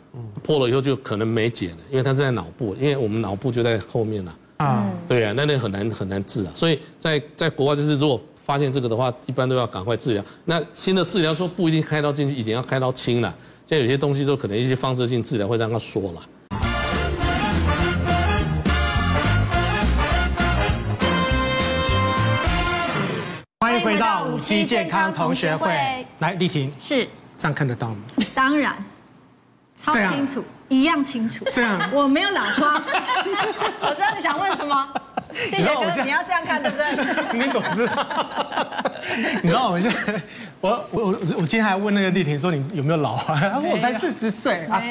破了以后就可能没解了，因为它是在脑部，因为我们脑部就在后面了。啊，对呀，那那很难很难治啊。所以在在国外就是，如果发现这个的话，一般都要赶快治疗。那新的治疗说不一定开刀进去，以前要开刀清了，现在有些东西都可能一些放射性治疗会让它缩了。欢迎回到五期健康同学会。来，丽婷，是这样看得到吗？当然，超清楚，一样清楚。这样，我没有老花。我知道你想问什么。谢谢哥，你要这样看对不对？你怎么知道？你知道我现在，我我我我今天还问那个丽婷说，你有没有老花？她说我才四十岁啊，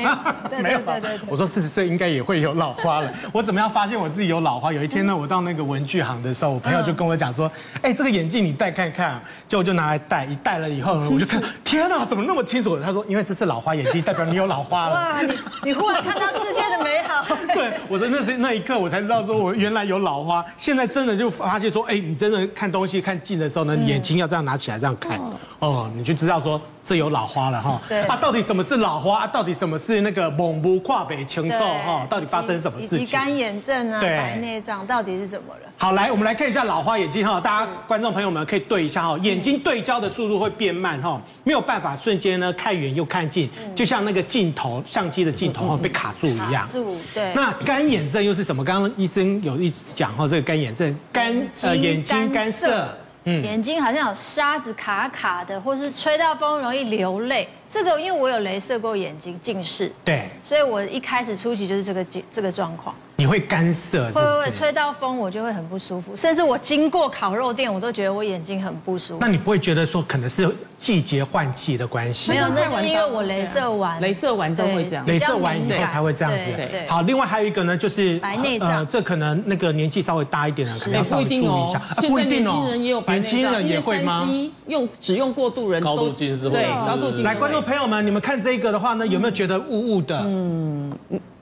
没有。我说四十岁应该也会有老花了。我怎么样发现我自己有老花？有一天呢，我到那个文具行的时候，我朋友就跟我讲说，哎，这个眼镜你戴看看。结果我就拿来戴，一戴了以后，我就看，天哪，怎么那么清楚？他说，因为这是老花眼镜，代表你有老花了。哇，你你忽然看到世界的美好。对，我说那是那一刻我才知道说我原来有老花。现在真的就发现说，哎，你真的看东西看近的时候呢，眼睛要这样拿起来这样看，哦，你就知道说这有老花了哈。对啊，到底什么是老花？到底什么是那个蒙不跨北禽兽哈？到底发生什么事情？以及干眼症啊，白内障到底是怎么了？好，来我们来看一下老花眼睛哈，大家观众朋友们可以对一下哈，眼睛对焦的速度会变慢哈，没有办法瞬间呢看远又看近，就像那个镜头相机的镜头哈被卡住一样。卡住，对。那干眼症又是什么？刚刚医生有一直讲哈，这个干眼症干呃眼睛干涩。眼睛好像有沙子卡卡的，或是吹到风容易流泪。这个因为我有雷射过眼睛近视，对，所以我一开始初期就是这个这个状况。你会干涩，会会会，吹到风我就会很不舒服，甚至我经过烤肉店，我都觉得我眼睛很不舒服。那你不会觉得说可能是季节换季的关系？没有，那是因为我雷射完，雷射完都会这样，雷射完以后才会这样子。好，另外还有一个呢，就是白内障，呃，这可能那个年纪稍微大一点的，可能要稍微注意一下。不一定哦，年轻人也有白内障，年轻人也会吗？用只用过度人高度近视，对，高度近视。来，观众朋友们，你们看这个的话呢，有没有觉得雾雾的？嗯。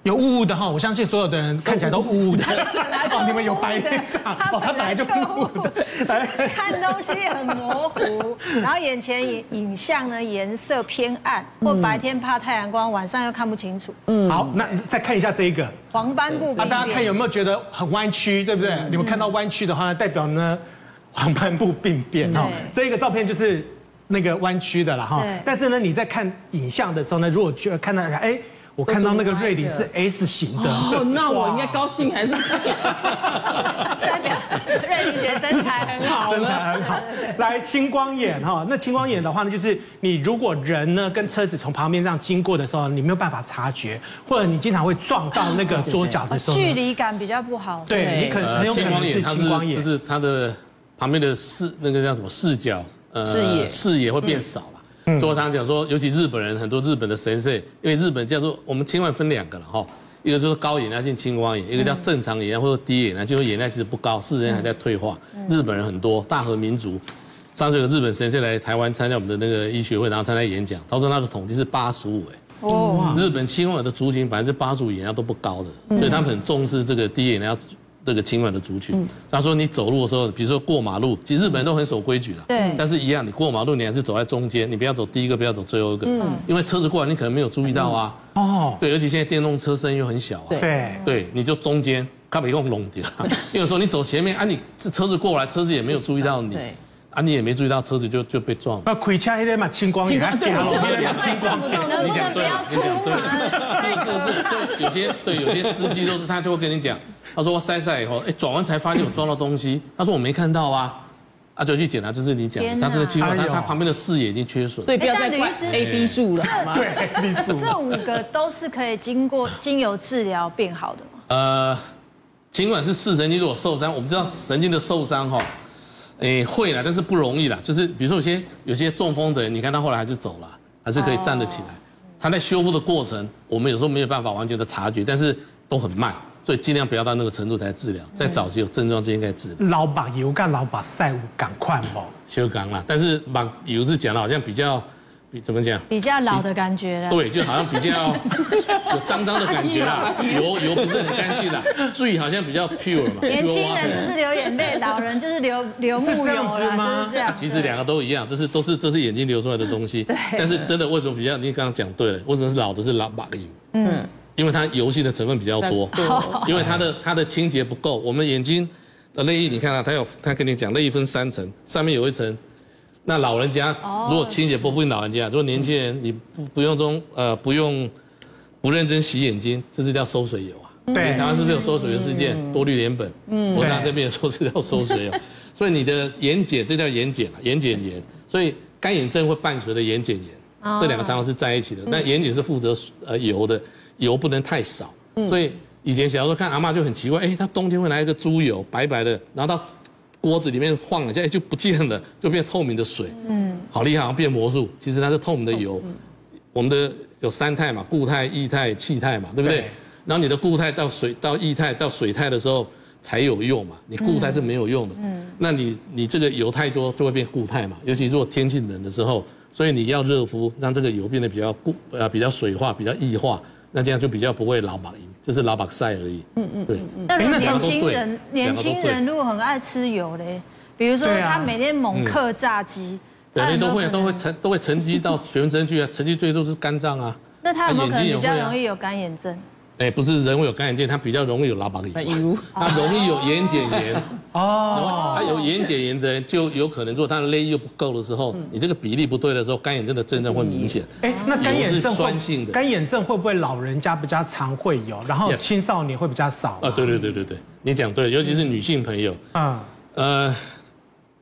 有雾雾的哈，我相信所有的人看起来都雾雾的。哦，你们有白内障哦，他本来就雾雾的。看东西很模糊，然后眼前影影像呢颜色偏暗，或白天怕太阳光，晚上又看不清楚。嗯，好，那再看一下这一个黄斑部。啊，大家看有没有觉得很弯曲，对不对？你们看到弯曲的话呢，代表呢黄斑部病变哈。这一个照片就是那个弯曲的了哈。但是呢，你在看影像的时候呢，如果觉得看到哎。我看到那个瑞麟是 S 型的，哦，那我应该高兴还是？代表瑞麟觉得身材很好，身材很好。来青光眼哈，那青光眼的话呢，就是你如果人呢跟车子从旁边这样经过的时候，你没有办法察觉，或者你经常会撞到那个桌角的时候，距离感比较不好。对，你可能很有可能是青光眼，就是它的旁边的视那个叫什么视角，呃，视野。视野会变少了。所以我常常讲说，尤其日本人很多日本的神社，因为日本叫做我们青光分两个了哈，一个就是高眼压性青光眼，一个叫正常眼压或者低眼压，就是眼压其实不高，视神还在退化。日本人很多，大和民族，上次有个日本神社来台湾参加我们的那个医学会，然后参加演讲，他说他的统计是八十五哎，哦，日本青光眼的族群百分之八十五眼压都不高的，所以他们很重视这个低眼压。这个侵犯的族群，他说你走路的时候，比如说过马路，其实日本人都很守规矩的，对。但是一样，你过马路，你还是走在中间，你不要走第一个，不要走最后一个，嗯。因为车子过来，你可能没有注意到啊。哦。对，而且现在电动车声又很小啊。对。对，你就中间，他没用弄掉。因为说你走前面啊，你这车子过来，车子也没有注意到你。对。啊，你也没注意到车子就就被撞了。那开车那天嘛，青光眼，还掉了，青光眼。能不能不要出门？是是是，对，有些对有些司机都是他就会跟你讲，他说我塞塞以后，哎，转弯才发现我撞到东西，他说我没看到啊，啊就去检查，就是你讲，他这个情况，他他旁边的视野已经缺损，所以不要再怪 A B 柱了。对，A B 柱。这五个都是可以经过精油治疗变好的吗？呃，尽管是视神经如果受伤，我们知道神经的受伤哈。哎，会啦，但是不容易啦。就是比如说有些有些中风的人，你看他后来还是走了，还是可以站得起来。他在修复的过程，我们有时候没有办法完全的察觉，但是都很慢，所以尽量不要到那个程度才治疗。在早期有症状就应该治疗。老把油干老把晒赶快嘛？修刚啦，但是把油是讲的好像比较。怎么讲？比较老的感觉了。对，就好像比较 有脏脏的感觉啦，油 油不是很干净啦，嘴好像比较 pure 嘛。年轻人就是流眼泪，老人就是流流木油了，就是这样。其实两个都一样，这是都是这是眼睛流出来的东西。对。但是真的为什么比较？你刚刚讲对了，为什么是老的是老把油？嗯。因为它油性的成分比较多，因为它的它的清洁不够。我们眼睛的泪液，你看啊，它有它跟你讲，泪液分三层，上面有一层。那老人家如果清洁不不，老人家如果年轻人你不不用中呃不用不认真洗眼睛，这是叫收水油啊。对，台湾是不是有收水油事件？多氯联苯，嗯，我讲这边也说是叫收水油。所以你的眼睑，这叫眼睑啊，眼睑炎。所以干眼症会伴随着眼睑炎，这两个常常是在一起的。但眼睑是负责呃油的，油不能太少。所以以前小时候看阿嬷就很奇怪，哎，她冬天会拿一个猪油白白的，然后到。锅子里面晃一下，就不见了，就变透明的水。嗯，好厉害，好像变魔术。其实它是透明的油。我们的有三态嘛，固态、液态、气态嘛，对不对？然后你的固态到水到液态到水态的时候才有用嘛，你固态是没有用的。嗯，那你你这个油太多就会变固态嘛，尤其如果天气冷的时候，所以你要热敷，让这个油变得比较固呃比较水化、比较液化，那这样就比较不会老把就是老把晒而已。嗯嗯，对。那如果年轻人，年轻人如果很爱吃油嘞，比如说他每天猛克炸鸡，对，那都会都会沉都会沉积到全身去啊，沉积最多是肝脏啊。那他有没有可能比较容易有干眼症？哎，不是人会有干眼症，它比较容易有老把眼，它容易有眼睑炎哦。它有眼睑炎的人就有可能，如果他的泪液又不够的时候，你这个比例不对的时候，干眼症的症状会明显。哎，那干眼症酸性的干眼症会不会老人家比较常会有，然后青少年会比较少？啊，对对对对对，你讲对，尤其是女性朋友。啊，呃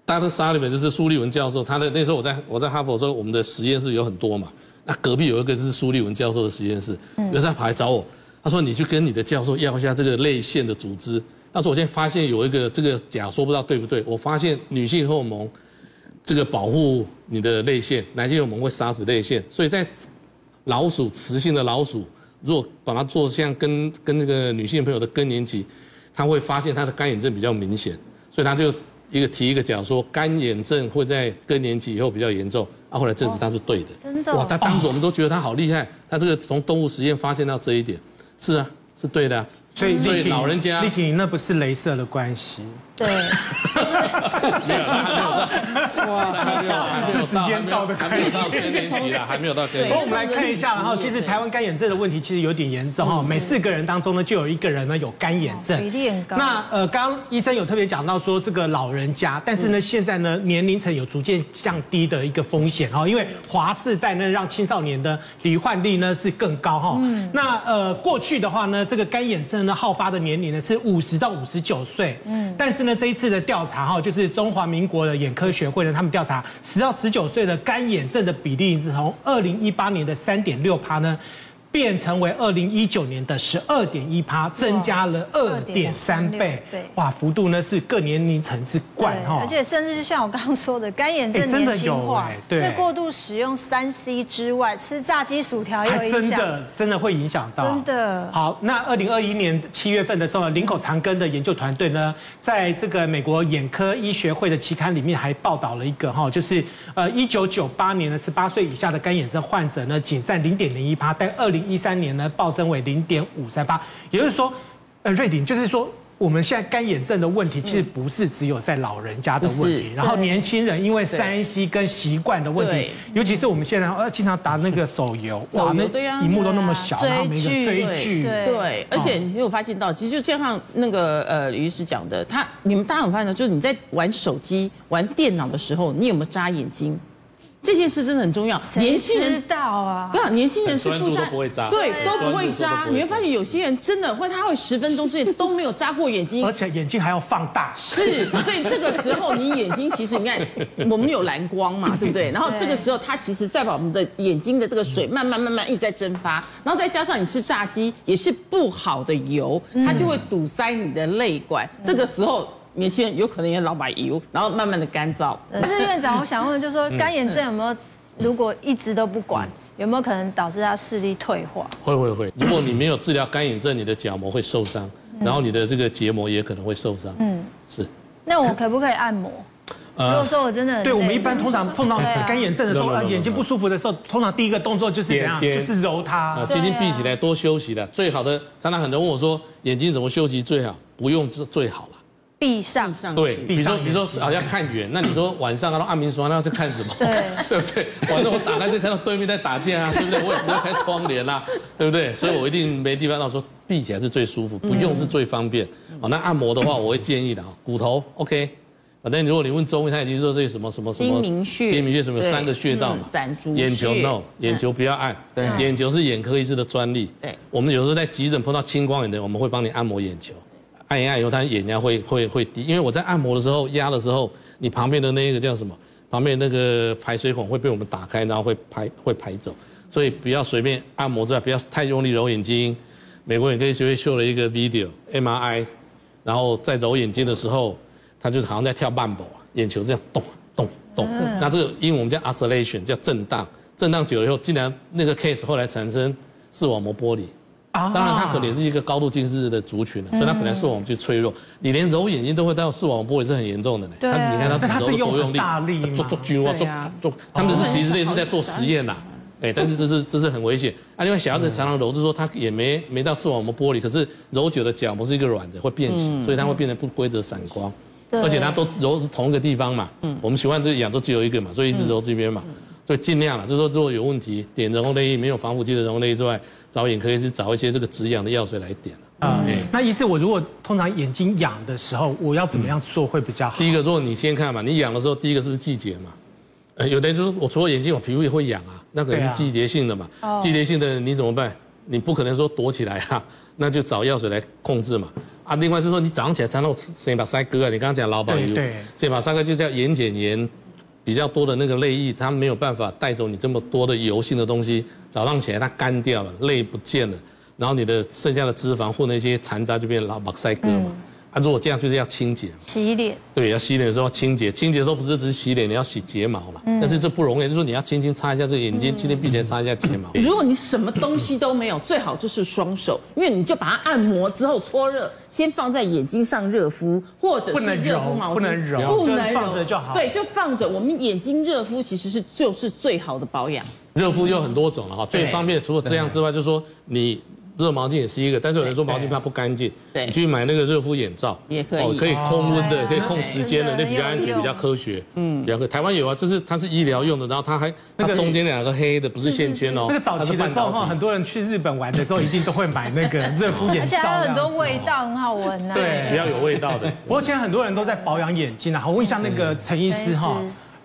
，Dr. Sullivan 就是苏立文教授，他的那时候我在我在哈佛的时候，我们的实验室有很多嘛，那隔壁有一个是苏立文教授的实验室，有时候他跑来找我。他说：“你去跟你的教授要一下这个泪腺的组织。”他说：“我现在发现有一个这个假说，不知道对不对？我发现女性荷尔蒙这个保护你的泪腺，男性荷尔蒙会杀死泪腺。所以在老鼠雌性的老鼠，如果把它做像跟跟那个女性朋友的更年期，他会发现他的干眼症比较明显。所以他就一个提一个假说，干眼症会在更年期以后比较严重。啊，后来证实他是对的。真的？哇！他当时我们都觉得他好厉害，他这个从动物实验发现到这一点。”是啊，是对的，所以所以老人家，丽婷那不是镭射的关系。对，没有，还没有到，哇，时间到的还没有到更年期了，还没有到更年期。我们来看一下，然后其实台湾干眼症的问题其实有点严重哈，每四个人当中呢就有一个人呢有干眼症，比例很高。那呃，刚刚医生有特别讲到说这个老人家，但是呢现在呢年龄层有逐渐降低的一个风险哈，因为华世代呢让青少年的罹患率呢是更高哈。嗯。那呃过去的话呢，这个干眼症呢好发的年龄呢是五十到五十九岁，嗯，但是呢。这一次的调查哈，就是中华民国的眼科学会呢，他们调查十到十九岁的干眼症的比例是从二零一八年的三点六趴呢。变成为二零一九年的十二点一趴，增加了二点三倍。对，哇，幅度呢是各年龄层之冠哈。而且甚至就像我刚刚说的，干眼症年轻化，所以过度使用三 C 之外，吃炸鸡薯条也有影响。真的，真的会影响到。真的。好，那二零二一年七月份的时候，林口长庚的研究团队呢，在这个美国眼科医学会的期刊里面还报道了一个哈，就是呃一九九八年的十八岁以下的干眼症患者呢，仅占零点零一趴，但二零一三年呢，暴增为零点五三八，也就是说，呃，瑞鼎就是说，我们现在干眼症的问题，其实不是只有在老人家的问题，然后年轻人因为三 C 跟习惯的问题，尤其是我们现在呃经常打那个手游，哇，那荧幕都那么小，然后每个追剧，对，而且你有发现到，其实就像那个呃李医师讲的，他你们大家有发现到，就是你在玩手机、玩电脑的时候，你有没有眨眼睛？这件事真的很重要，年轻人知道啊，对啊，年轻人是不扎，不会扎，对，都不会扎。你会发现有些人真的会，他会十分钟之内都没有扎过眼睛，而且眼睛还要放大。是，所以这个时候你眼睛其实你看，我们有蓝光嘛，对不对？然后这个时候它其实在把我们的眼睛的这个水慢慢慢慢一直在蒸发，然后再加上你吃炸鸡也是不好的油，它就会堵塞你的泪管。这个时候。年轻人有可能也老把油，然后慢慢的干燥。但是院长，我想问，就是说干眼症有没有，如果一直都不管，有没有可能导致他视力退化？会会会，如果你没有治疗干眼症，你的角膜会受伤，然后你的这个结膜也可能会受伤。嗯，是。那我可不可以按摩？如果说我真的，对我们一般通常碰到干眼症的时候，眼睛不舒服的时候，通常第一个动作就是怎样？就是揉它。眼睛闭起来，多休息的。最好的，常常很多人问我说，眼睛怎么休息最好？不用是最好了。闭上，上对，比如说，比如说，好像看远，那你说晚上啊，按明刷，那要在看什么？对，对不对？晚上我打开就看到对面在打架啊，对不对？我也不会开窗帘啊，对不对？所以我一定没地方。那我说闭起来是最舒服，不用是最方便。哦，那按摩的话，我会建议的啊，骨头 OK。反正如果你问中医，他已经说这些什么什么什么，睛明穴，睛明穴什么三个穴道嘛，眼球 no，眼球不要按，对，眼球是眼科医师的专利。对，我们有时候在急诊碰到青光眼的，我们会帮你按摩眼球。按一按以后，他眼压会会会低，因为我在按摩的时候压的时候，你旁边的那个叫什么？旁边那个排水孔会被我们打开，然后会排会排走，所以不要随便按摩之外，不要太用力揉眼睛。美国眼科医学会秀了一个 video MRI，然后在揉眼睛的时候，他就是好像在跳慢步，眼球这样动动动。那这个因为我们叫 oscillation，叫震荡，震荡久了以后，竟然那个 case 后来产生视网膜剥离。当然，它可能也是一个高度近视的族群，所以它本来视网膜就脆弱。你连揉眼睛都会到视网膜剥离，是很严重的呢。对，你看他揉多用力，做做军哇，做做，他们是其实类似在做实验呐。哎，但是这是这是很危险。啊，另外小孩子常常揉，就是说他也没没到视网膜剥离，可是揉久了角膜是一个软的，会变形，所以它会变成不规则散光。而且它都揉同一个地方嘛。嗯。我们习惯这眼都只有一个嘛，所以一直揉这边嘛。所以尽量了，就是说如果有问题，点人工泪液没有防腐剂的人工泪液之外。找眼科医师找一些这个止痒的药水来点啊。嗯，那医师，我如果通常眼睛痒的时候，我要怎么样做会比较好？第一个，如果你先看嘛，你痒的时候，第一个是不是季节嘛？呃，有的人就说我除了眼睛，我皮肤也会痒啊，那可能是季节性的嘛。季节性的你怎么办？你不可能说躲起来啊，那就找药水来控制嘛。啊，另外就是说你早上起来常常先把腮割啊，你刚刚讲劳保油，先把腮割就叫眼睑炎。比较多的那个泪液，它没有办法带走你这么多的油性的东西。早上起来它干掉了，泪不见了，然后你的剩下的脂肪或那些残渣就变老马赛克嘛。啊，如果这样就是要清洁，洗脸，对，要洗脸的时候要清洁，清洁的时候不是只是洗脸，你要洗睫毛嘛。但是这不容易，就是说你要轻轻擦一下这个眼睛，今天闭起来擦一下睫毛。如果你什么东西都没有，最好就是双手，因为你就把它按摩之后搓热，先放在眼睛上热敷，或者是热敷毛巾，不能揉，不能揉，放着就好。对，就放着。我们眼睛热敷其实是就是最好的保养。热敷有很多种了哈，最方便除了这样之外，就是说你。热毛巾也是一个，但是有人说毛巾怕不干净，对，你去买那个热敷眼罩，也可以，哦，可以控温的，可以控时间的，那比较安全，比较科学，嗯，比较科。台湾有啊，就是它是医疗用的，然后它还那个中间两个黑的不是线圈哦。那个早期的时候哈，很多人去日本玩的时候一定都会买那个 热敷眼罩，而且还有很多味道，很好闻呐。对，比较有味道的。不过现在很多人都在保养眼睛啊，我问一下那个陈医师哈。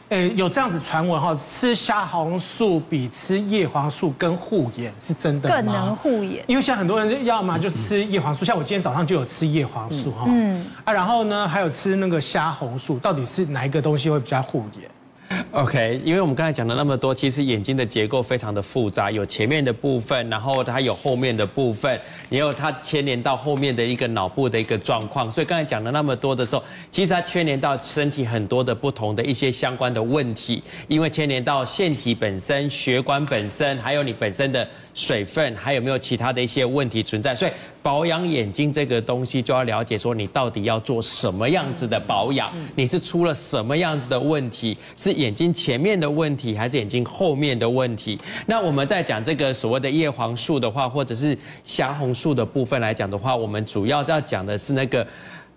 诶，有这样子传闻哈，吃虾红素比吃叶黄素更护眼，是真的吗？更能护眼，因为像很多人就要么，就吃叶黄素，像我今天早上就有吃叶黄素哈，嗯啊，然后呢还有吃那个虾红素，到底是哪一个东西会比较护眼 OK，因为我们刚才讲了那么多，其实眼睛的结构非常的复杂，有前面的部分，然后它有后面的部分，也有它牵连到后面的一个脑部的一个状况。所以刚才讲了那么多的时候，其实它牵连到身体很多的不同的一些相关的问题，因为牵连到腺体本身、血管本身，还有你本身的水分，还有没有其他的一些问题存在。所以保养眼睛这个东西，就要了解说你到底要做什么样子的保养，你是出了什么样子的问题，是眼睛前面的问题，还是眼睛后面的问题？那我们在讲这个所谓的叶黄素的话，或者是虾红素的部分来讲的话，我们主要要讲的是那个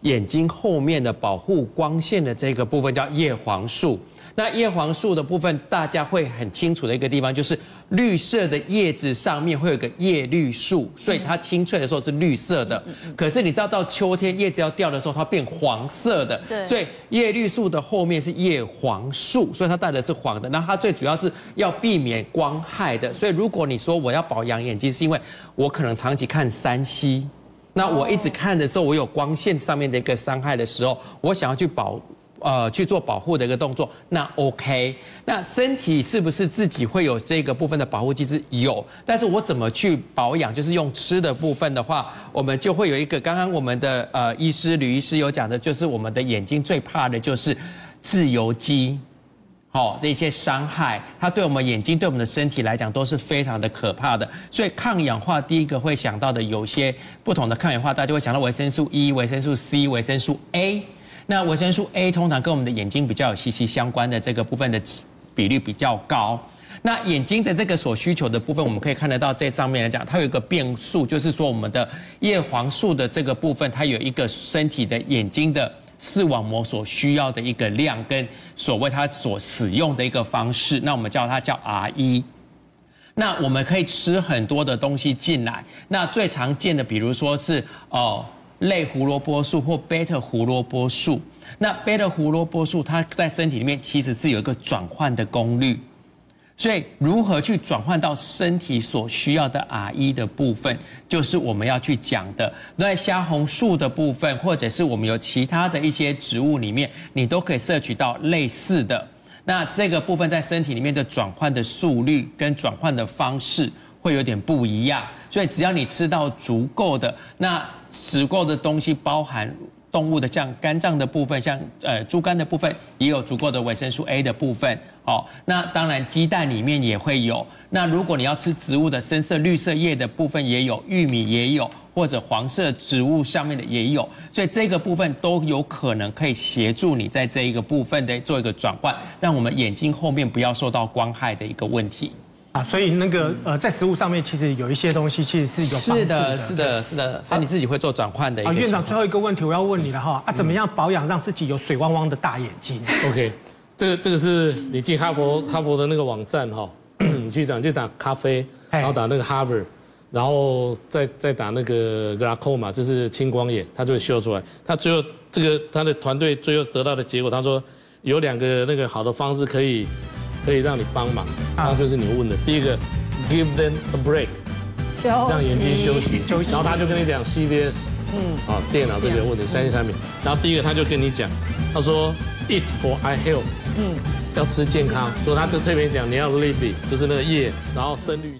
眼睛后面的保护光线的这个部分，叫叶黄素。那叶黄素的部分，大家会很清楚的一个地方，就是绿色的叶子上面会有个叶绿素，所以它清脆的时候是绿色的。可是你知道到秋天叶子要掉的时候，它变黄色的。对。所以叶绿素的后面是叶黄素，所以它带的是黄的。那它最主要是要避免光害的。所以如果你说我要保养眼睛，是因为我可能长期看三 C 那我一直看的时候，我有光线上面的一个伤害的时候，我想要去保。呃，去做保护的一个动作，那 OK。那身体是不是自己会有这个部分的保护机制？有，但是我怎么去保养？就是用吃的部分的话，我们就会有一个，刚刚我们的呃医师吕医师有讲的，就是我们的眼睛最怕的就是自由基，好的一些伤害，它对我们眼睛、对我们的身体来讲都是非常的可怕的。所以抗氧化第一个会想到的有些不同的抗氧化，大家会想到维生素 E、维生素 C、维生素 A。那维生素 A 通常跟我们的眼睛比较有息息相关的这个部分的比率比较高。那眼睛的这个所需求的部分，我们可以看得到这上面来讲，它有一个变数，就是说我们的叶黄素的这个部分，它有一个身体的眼睛的视网膜所需要的一个量，跟所谓它所使用的一个方式，那我们叫它叫 R 一。那我们可以吃很多的东西进来，那最常见的，比如说是哦。类胡萝卜素或贝塔胡萝卜素，那贝塔胡萝卜素它在身体里面其实是有一个转换的功率，所以如何去转换到身体所需要的 R 一的部分，就是我们要去讲的。在虾红素的部分，或者是我们有其他的一些植物里面，你都可以摄取到类似的。那这个部分在身体里面的转换的速率跟转换的方式会有点不一样。所以只要你吃到足够的，那足够的东西包含动物的像肝脏的部分，像呃猪肝的部分，也有足够的维生素 A 的部分。哦，那当然鸡蛋里面也会有。那如果你要吃植物的深色绿色叶的部分也有，玉米也有，或者黄色植物上面的也有。所以这个部分都有可能可以协助你在这一个部分的做一个转换，让我们眼睛后面不要受到光害的一个问题。啊，所以那个呃，在食物上面其实有一些东西其实是有的。是的，是的，是的，所以你自己会做转换的。啊，院长最后一个问题我要问你了哈，啊，怎么样保养让自己有水汪汪的大眼睛？OK，这个这个是你进哈佛哈佛的那个网站哈，你去讲就打咖啡，然后打那个 Harvard，然后再再打那个 glaucoma，就是青光眼，它就会秀出来。他最后这个他的团队最后得到的结果，他说有两个那个好的方式可以。可以让你帮忙，那就是你问的。第一个，give them a break，让眼睛休息，休息，然后他就跟你讲 CVS，嗯，啊，电脑这个问题，三 C 产品，然后第一个他就跟你讲，他说 eat for eye health，嗯，要吃健康，所以他就特别讲你要 leafy，就是那个叶，然后深绿。